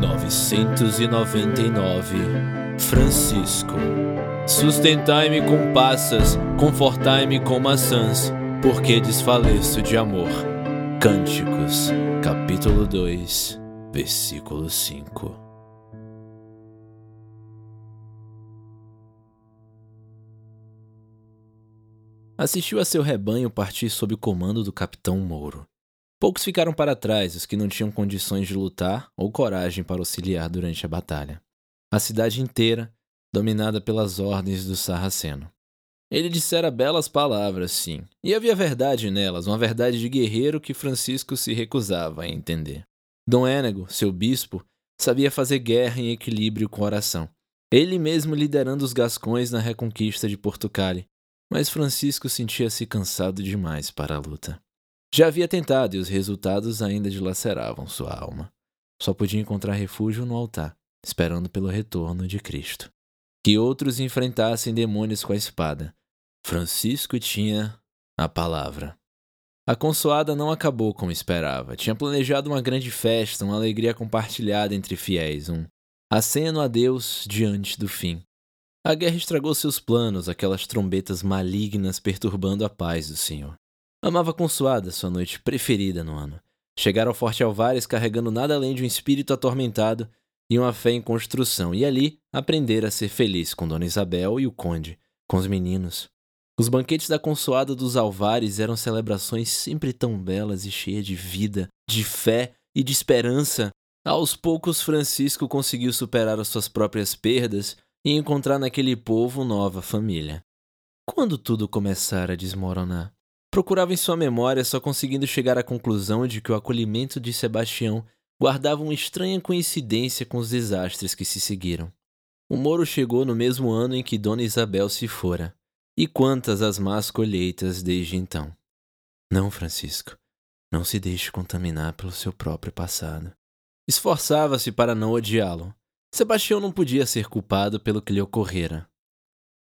999 Francisco Sustentai-me com passas, confortai-me com maçãs, porque desfaleço de amor. Cânticos, capítulo 2, versículo 5 Assistiu a seu rebanho partir sob o comando do capitão Mouro. Poucos ficaram para trás, os que não tinham condições de lutar ou coragem para auxiliar durante a batalha. A cidade inteira, dominada pelas ordens do sarraceno. Ele dissera belas palavras, sim, e havia verdade nelas, uma verdade de guerreiro que Francisco se recusava a entender. Dom Énego, seu bispo, sabia fazer guerra em equilíbrio com oração, ele mesmo liderando os gascões na reconquista de Portugal, mas Francisco sentia-se cansado demais para a luta. Já havia tentado e os resultados ainda dilaceravam sua alma. Só podia encontrar refúgio no altar, esperando pelo retorno de Cristo. Que outros enfrentassem demônios com a espada. Francisco tinha a palavra. A consoada não acabou como esperava. Tinha planejado uma grande festa, uma alegria compartilhada entre fiéis, um aceno a Deus diante do fim. A guerra estragou seus planos, aquelas trombetas malignas perturbando a paz do Senhor. Amava consoada sua noite preferida no ano. Chegar ao Forte Alvares carregando nada além de um espírito atormentado e uma fé em construção, e ali aprender a ser feliz com Dona Isabel e o Conde, com os meninos. Os banquetes da Consoada dos Alvares eram celebrações sempre tão belas e cheias de vida, de fé e de esperança. Aos poucos, Francisco conseguiu superar as suas próprias perdas e encontrar naquele povo nova família. Quando tudo começara a desmoronar, Procurava em sua memória, só conseguindo chegar à conclusão de que o acolhimento de Sebastião guardava uma estranha coincidência com os desastres que se seguiram. O Moro chegou no mesmo ano em que Dona Isabel se fora. E quantas as más colheitas desde então. Não, Francisco, não se deixe contaminar pelo seu próprio passado. Esforçava-se para não odiá-lo. Sebastião não podia ser culpado pelo que lhe ocorrera.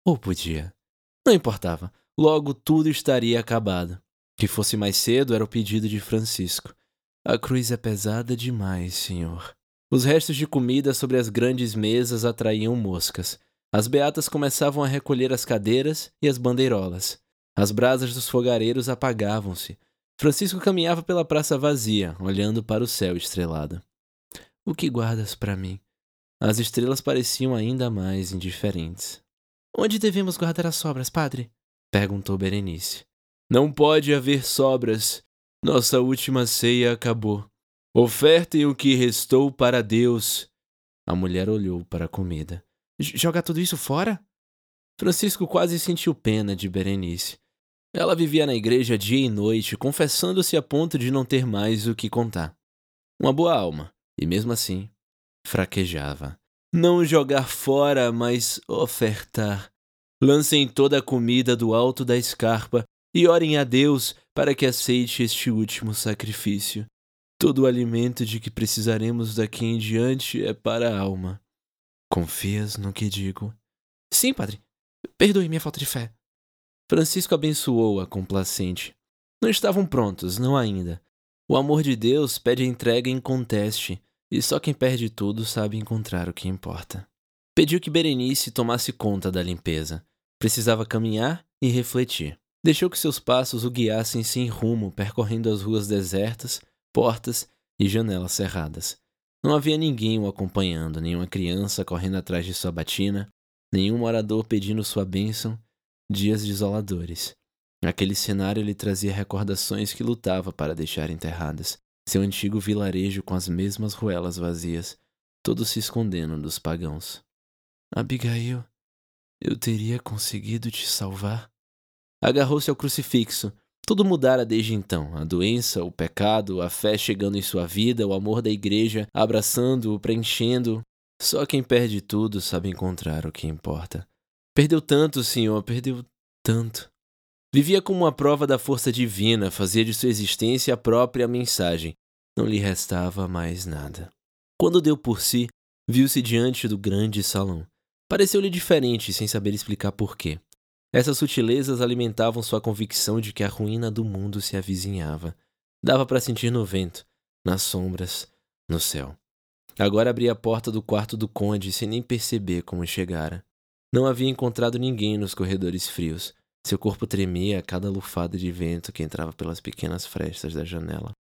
Ou podia. Não importava. Logo tudo estaria acabado. Que fosse mais cedo era o pedido de Francisco. A cruz é pesada demais, senhor. Os restos de comida sobre as grandes mesas atraíam moscas. As beatas começavam a recolher as cadeiras e as bandeirolas. As brasas dos fogareiros apagavam-se. Francisco caminhava pela praça vazia, olhando para o céu estrelado. O que guardas para mim? As estrelas pareciam ainda mais indiferentes. Onde devemos guardar as sobras, padre? Perguntou Berenice. Não pode haver sobras. Nossa última ceia acabou. Ofertem o que restou para Deus. A mulher olhou para a comida. Joga tudo isso fora? Francisco quase sentiu pena de Berenice. Ela vivia na igreja dia e noite, confessando-se a ponto de não ter mais o que contar. Uma boa alma, e mesmo assim, fraquejava. Não jogar fora, mas ofertar. Lancem toda a comida do alto da escarpa e orem a Deus para que aceite este último sacrifício. Todo o alimento de que precisaremos daqui em diante é para a alma. Confias no que digo? Sim, padre. Perdoe minha falta de fé. Francisco abençoou-a complacente. Não estavam prontos, não ainda. O amor de Deus pede entrega em conteste, e só quem perde tudo sabe encontrar o que importa. Pediu que Berenice tomasse conta da limpeza. Precisava caminhar e refletir. Deixou que seus passos o guiassem sem rumo, percorrendo as ruas desertas, portas e janelas cerradas. Não havia ninguém o acompanhando, nenhuma criança correndo atrás de sua batina, nenhum morador pedindo sua bênção. Dias desoladores. Aquele cenário lhe trazia recordações que lutava para deixar enterradas. Seu antigo vilarejo com as mesmas ruelas vazias, todos se escondendo dos pagãos. Abigail, eu teria conseguido te salvar? Agarrou-se ao crucifixo. Tudo mudara desde então. A doença, o pecado, a fé chegando em sua vida, o amor da igreja abraçando-o, preenchendo. Só quem perde tudo sabe encontrar o que importa. Perdeu tanto, senhor, perdeu tanto. Vivia como uma prova da força divina, fazia de sua existência a própria mensagem. Não lhe restava mais nada. Quando deu por si, viu-se diante do grande salão. Pareceu-lhe diferente, sem saber explicar porquê. Essas sutilezas alimentavam sua convicção de que a ruína do mundo se avizinhava. Dava para sentir no vento, nas sombras, no céu. Agora abria a porta do quarto do conde sem nem perceber como chegara. Não havia encontrado ninguém nos corredores frios. Seu corpo tremia a cada lufada de vento que entrava pelas pequenas frestas da janela.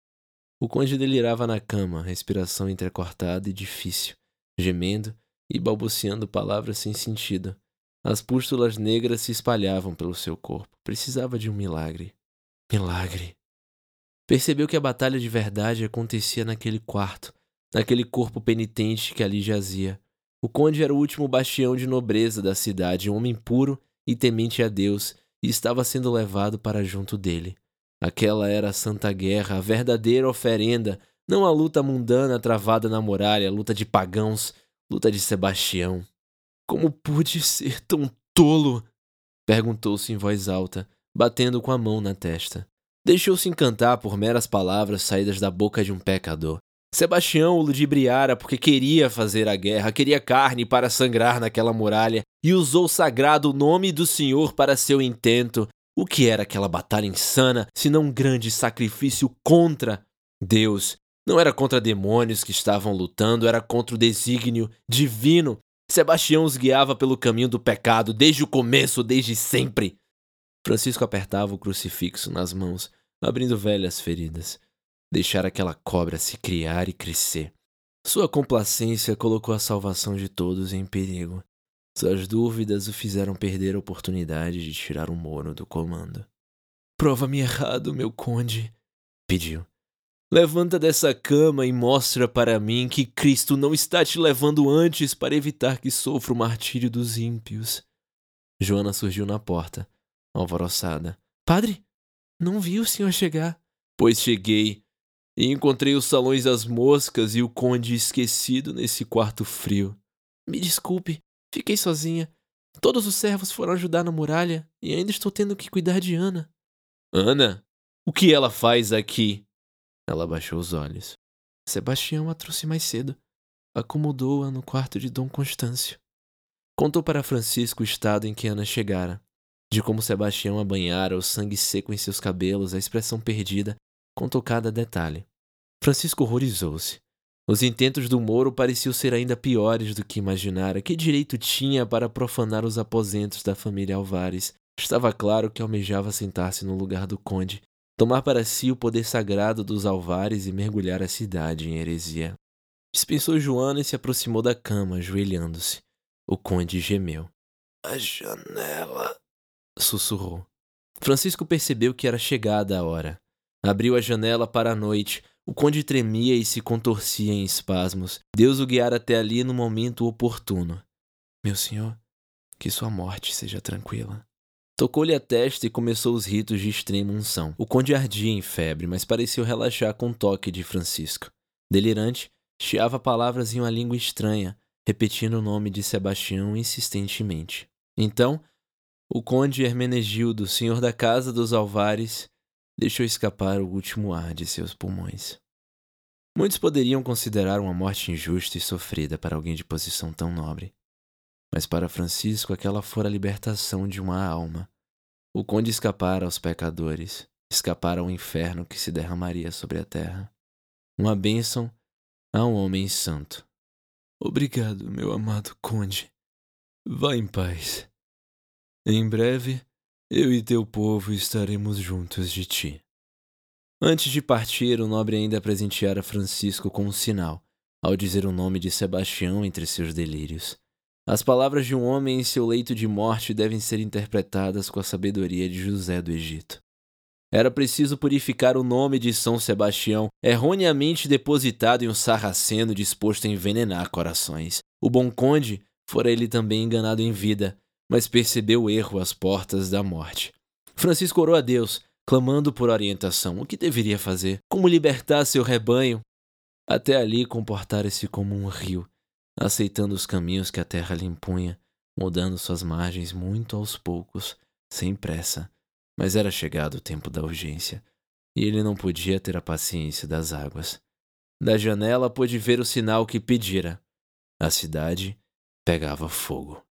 O conde delirava na cama, respiração entrecortada e difícil, gemendo e balbuciando palavras sem sentido. As pústulas negras se espalhavam pelo seu corpo. Precisava de um milagre. Milagre. Percebeu que a batalha de verdade acontecia naquele quarto, naquele corpo penitente que ali jazia. O conde era o último bastião de nobreza da cidade, um homem puro e temente a Deus, e estava sendo levado para junto dele. Aquela era a Santa Guerra, a verdadeira oferenda, não a luta mundana travada na muralha, luta de pagãos, luta de Sebastião. Como pude ser tão tolo? perguntou-se em voz alta, batendo com a mão na testa. Deixou-se encantar por meras palavras saídas da boca de um pecador. Sebastião o ludibriara porque queria fazer a guerra, queria carne para sangrar naquela muralha e usou o sagrado nome do Senhor para seu intento. O que era aquela batalha insana, senão um grande sacrifício contra Deus? Não era contra demônios que estavam lutando, era contra o desígnio divino. Sebastião os guiava pelo caminho do pecado desde o começo, desde sempre. Francisco apertava o crucifixo nas mãos, abrindo velhas feridas. Deixar aquela cobra se criar e crescer. Sua complacência colocou a salvação de todos em perigo. Suas dúvidas o fizeram perder a oportunidade de tirar o Moro do comando. Prova-me errado, meu conde, pediu. Levanta dessa cama e mostra para mim que Cristo não está te levando antes para evitar que sofra o martírio dos ímpios. Joana surgiu na porta, alvoroçada. Padre, não vi o senhor chegar. Pois cheguei e encontrei os salões das moscas e o conde esquecido nesse quarto frio. Me desculpe, Fiquei sozinha. Todos os servos foram ajudar na muralha e ainda estou tendo que cuidar de Ana. Ana? O que ela faz aqui? Ela baixou os olhos. Sebastião a trouxe mais cedo. Acomodou-a no quarto de Dom Constâncio. Contou para Francisco o estado em que Ana chegara, de como Sebastião a banhara, o sangue seco em seus cabelos, a expressão perdida, contou cada detalhe. Francisco horrorizou-se. Os intentos do Moro pareciam ser ainda piores do que imaginara. Que direito tinha para profanar os aposentos da família Alvares? Estava claro que almejava sentar-se no lugar do conde, tomar para si o poder sagrado dos Alvares e mergulhar a cidade em heresia. Dispensou Joana e se aproximou da cama, ajoelhando-se. O conde gemeu. A janela. sussurrou. Francisco percebeu que era chegada a hora. Abriu a janela para a noite, o conde tremia e se contorcia em espasmos. Deus o guiara até ali no momento oportuno. Meu senhor, que sua morte seja tranquila. Tocou-lhe a testa e começou os ritos de extrema unção. O conde ardia em febre, mas pareceu relaxar com o toque de Francisco. Delirante, chiava palavras em uma língua estranha, repetindo o nome de Sebastião insistentemente. Então, o conde Hermenegildo, senhor da casa dos Alvares, deixou escapar o último ar de seus pulmões. Muitos poderiam considerar uma morte injusta e sofrida para alguém de posição tão nobre. Mas para Francisco aquela fora a libertação de uma alma. O conde escapara aos pecadores, escapara ao inferno que se derramaria sobre a terra. Uma bênção a um homem santo. Obrigado, meu amado conde. Vá em paz. Em breve eu e teu povo estaremos juntos de ti. Antes de partir, o nobre ainda presenteara Francisco com um sinal, ao dizer o nome de Sebastião entre seus delírios. As palavras de um homem em seu leito de morte devem ser interpretadas com a sabedoria de José do Egito. Era preciso purificar o nome de São Sebastião, erroneamente depositado em um sarraceno disposto a envenenar corações. O bom conde fora ele também enganado em vida, mas percebeu o erro às portas da morte. Francisco orou a Deus, clamando por orientação. O que deveria fazer? Como libertar seu rebanho? Até ali comportara-se como um rio, aceitando os caminhos que a terra lhe impunha, mudando suas margens muito aos poucos, sem pressa. Mas era chegado o tempo da urgência, e ele não podia ter a paciência das águas. Da janela pôde ver o sinal que pedira. A cidade pegava fogo.